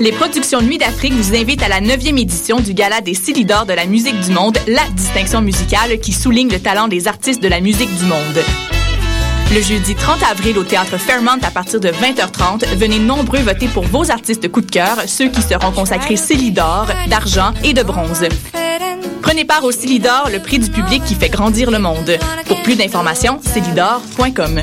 Les productions Nuit d'Afrique vous invitent à la 9e édition du Gala des Silidors de la musique du monde, la distinction musicale qui souligne le talent des artistes de la musique du monde. Le jeudi 30 avril au théâtre Fairmont à partir de 20h30, venez nombreux voter pour vos artistes coup de cœur, ceux qui seront consacrés Célidor, d'argent et de bronze. Prenez part au Célidor, le prix du public qui fait grandir le monde. Pour plus d'informations, célidor.com.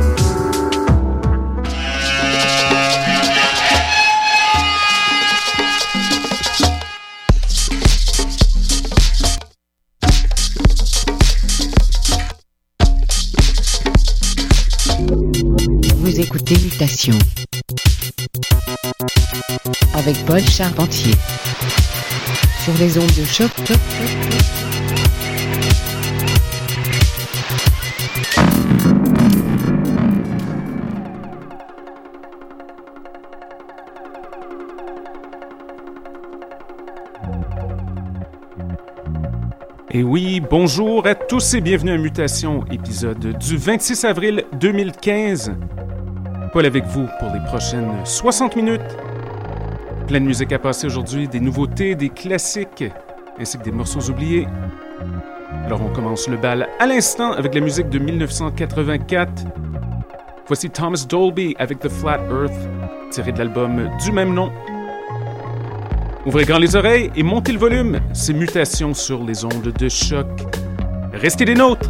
écoutez avec Paul Charpentier sur les ondes de choc. Et oui, bonjour à tous et bienvenue à Mutation, épisode du 26 avril 2015. Paul avec vous pour les prochaines 60 minutes. Plein de musique à passer aujourd'hui, des nouveautés, des classiques, ainsi que des morceaux oubliés. Alors on commence le bal à l'instant avec la musique de 1984. Voici Thomas Dolby avec The Flat Earth, tiré de l'album du même nom. Ouvrez grand les oreilles et montez le volume. C'est Mutation sur les ondes de choc. Restez des nôtres.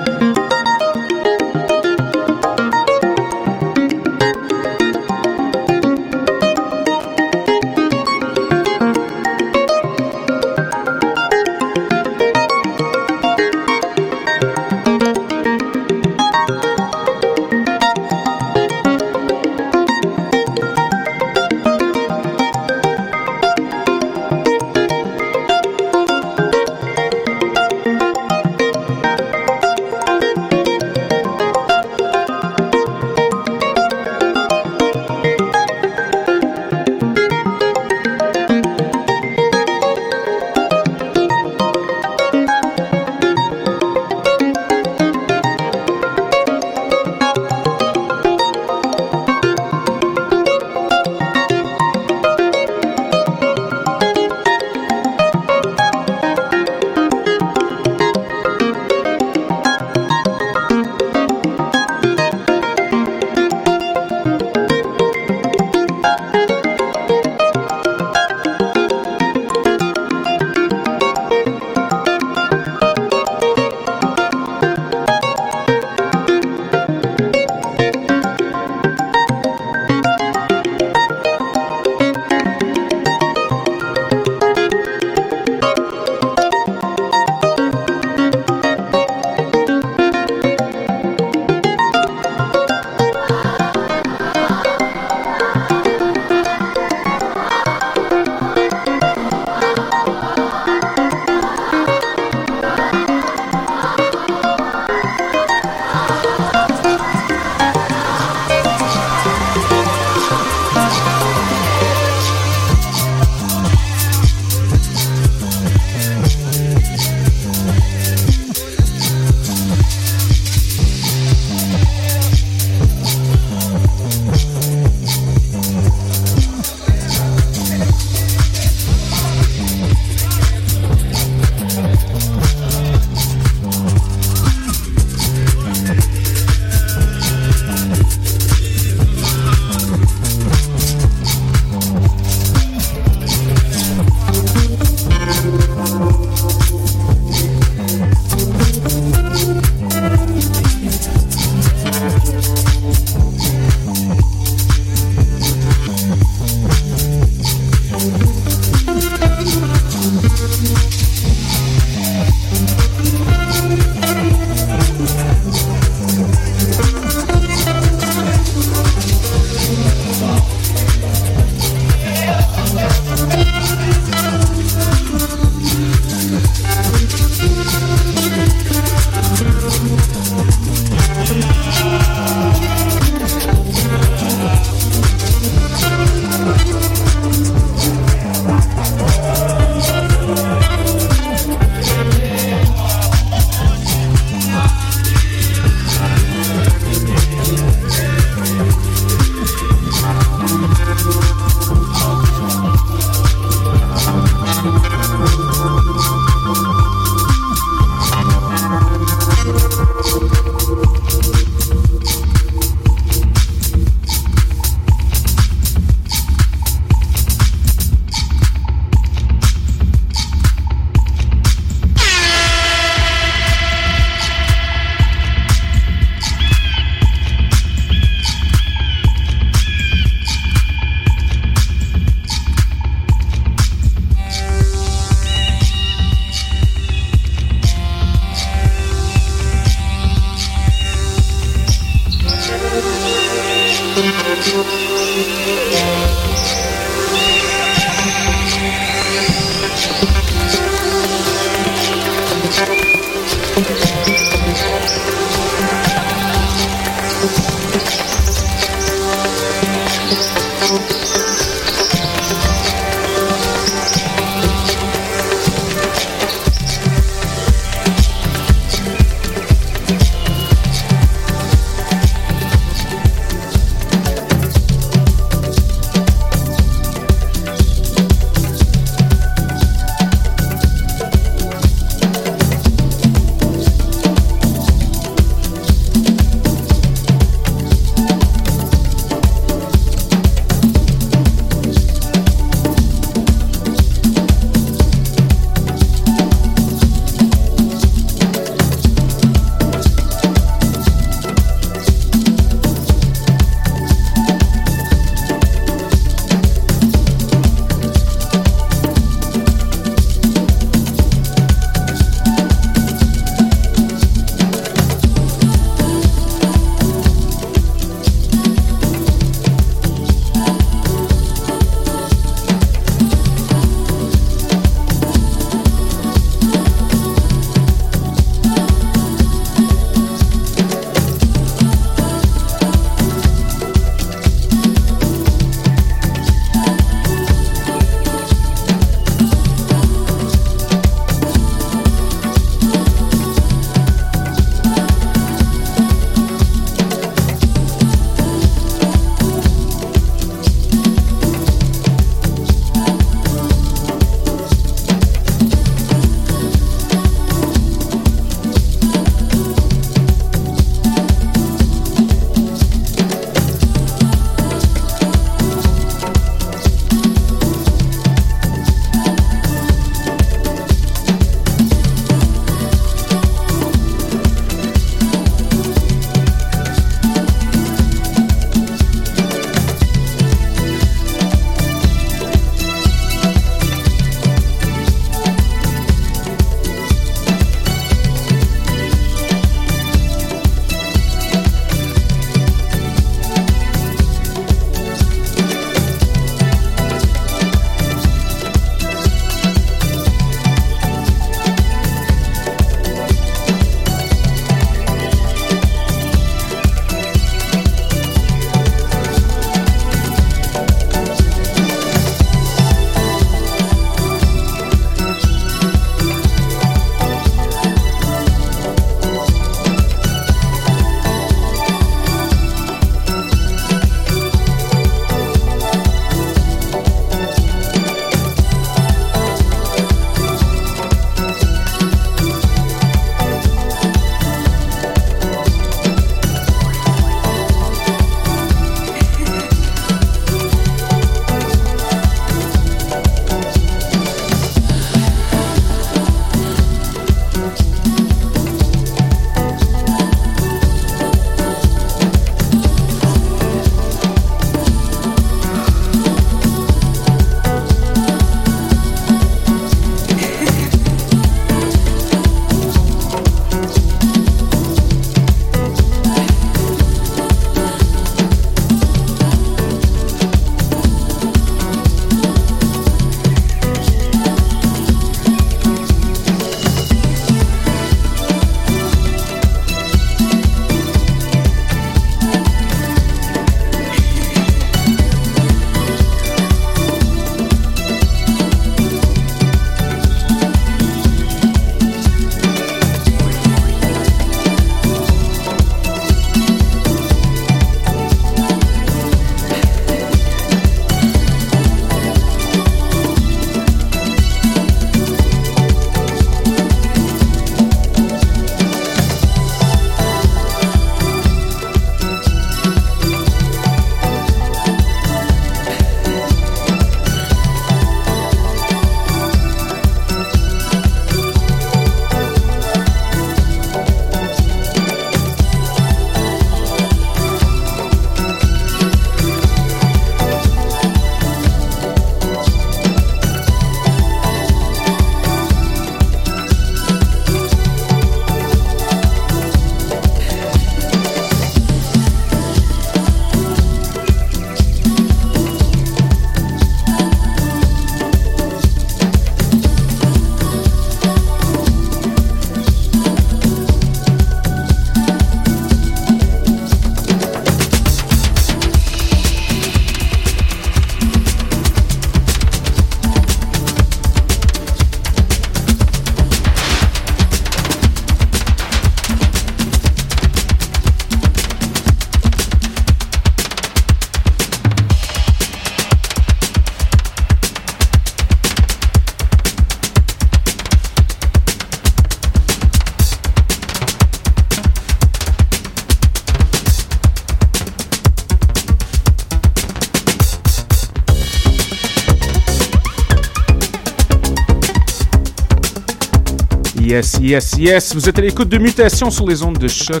Yes, yes, yes. Vous êtes à l'écoute de Mutation sur les ondes de choc.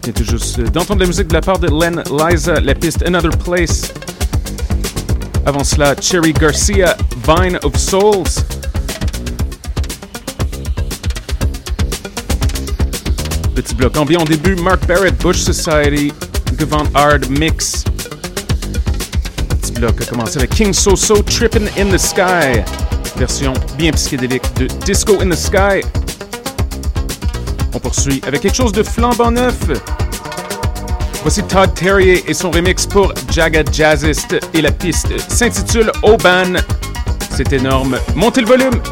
Tout juste d'entendre la musique de la part de Len Liza, la piste Another Place. Avant cela, Cherry Garcia, Vine of Souls. Petit bloc ambiant au début, Mark Barrett, Bush Society, Gavant Hard Mix. Petit bloc a commencé avec King So So, Trippin' in the Sky. Version bien psychédélique de Disco in the Sky. On poursuit avec quelque chose de flambant neuf. Voici Todd Terrier et son remix pour Jagged Jazzist et la piste s'intitule Oban. C'est énorme. Montez le volume.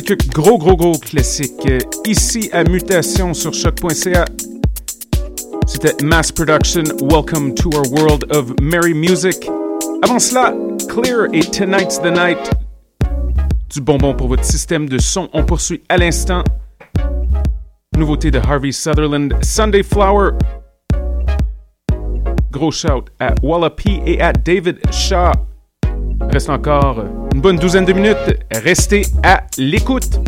Quelques gros, gros, gros classiques ici à Mutation sur choc.ca. C'était Mass Production, Welcome to Our World of Merry Music. Avant cela, Clear et Tonight's the Night. Du bonbon pour votre système de son. On poursuit à l'instant. Nouveauté de Harvey Sutherland, Sunday Flower. Gros shout à Wallapie et à David Shaw. Reste encore une bonne douzaine de minutes. Restez à l'écoute.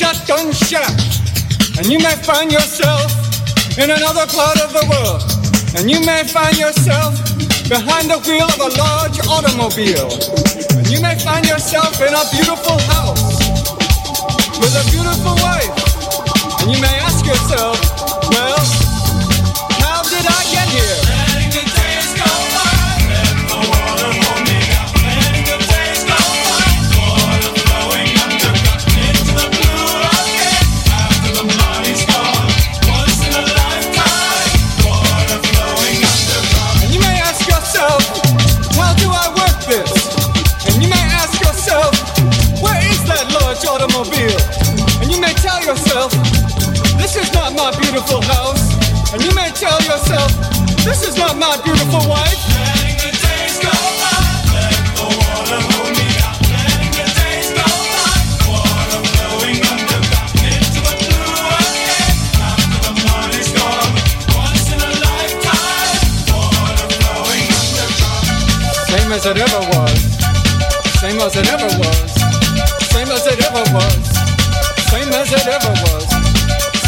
In a shotgun shack. And you may find yourself in another part of the world. And you may find yourself behind the wheel of a large automobile. And you may find yourself in a beautiful house with a beautiful wife. And you may ask yourself, well, about my beautiful wife? As it ever was, same as it ever was, same as it ever was, same as it ever was,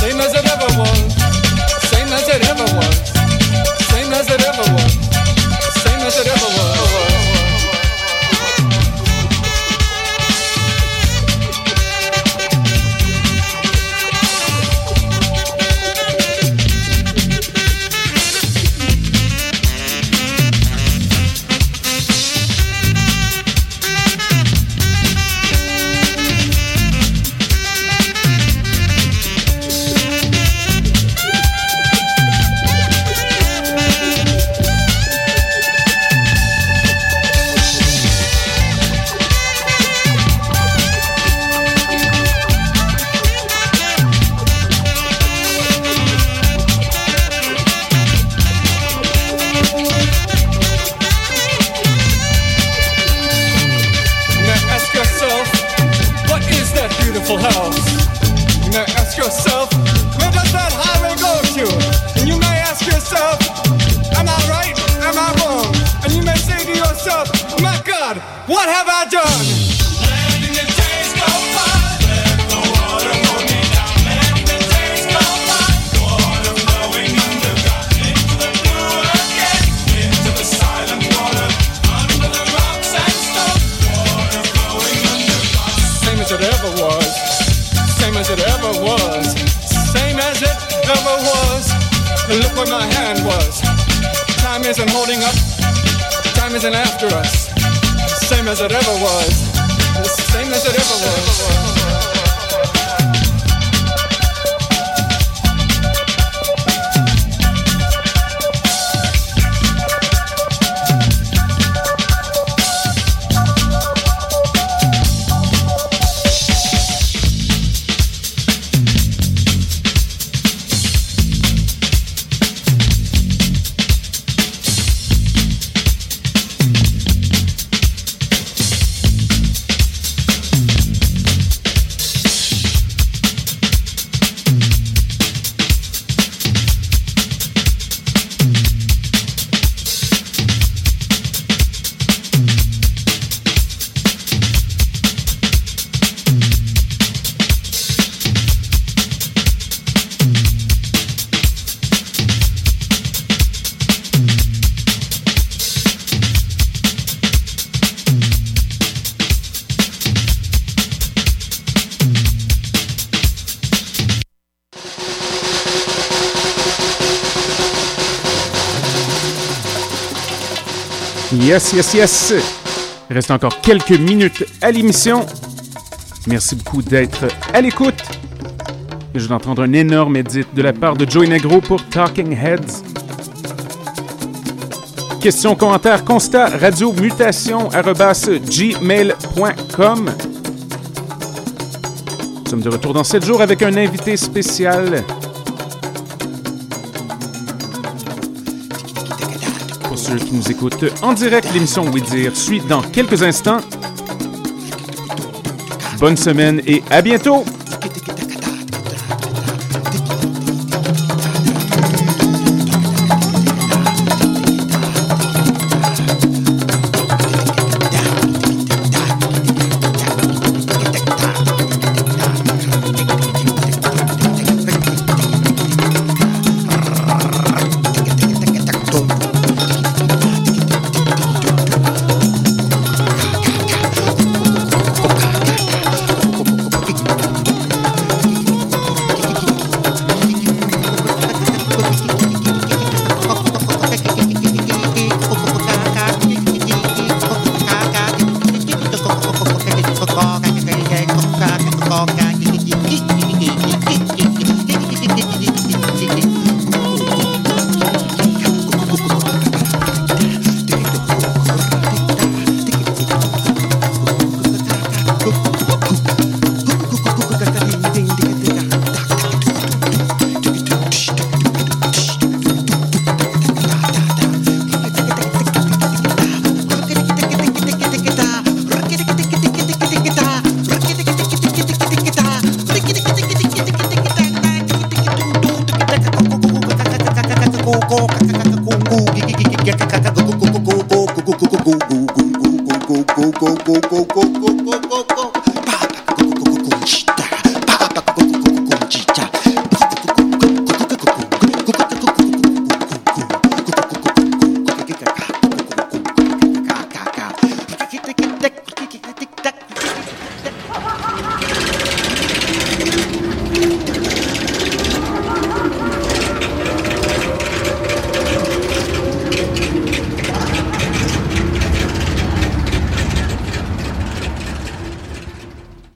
same as it ever was, same as it ever was. Yes, yes, yes. Il reste encore quelques minutes à l'émission. Merci beaucoup d'être à l'écoute. Je vais entendre un énorme édit de la part de Joey Negro pour Talking Heads. Questions, commentaires, constats, radio mutation gmail.com. Nous sommes de retour dans 7 jours avec un invité spécial. écoutes en direct l'émission Oui suit dans quelques instants. Bonne semaine et à bientôt!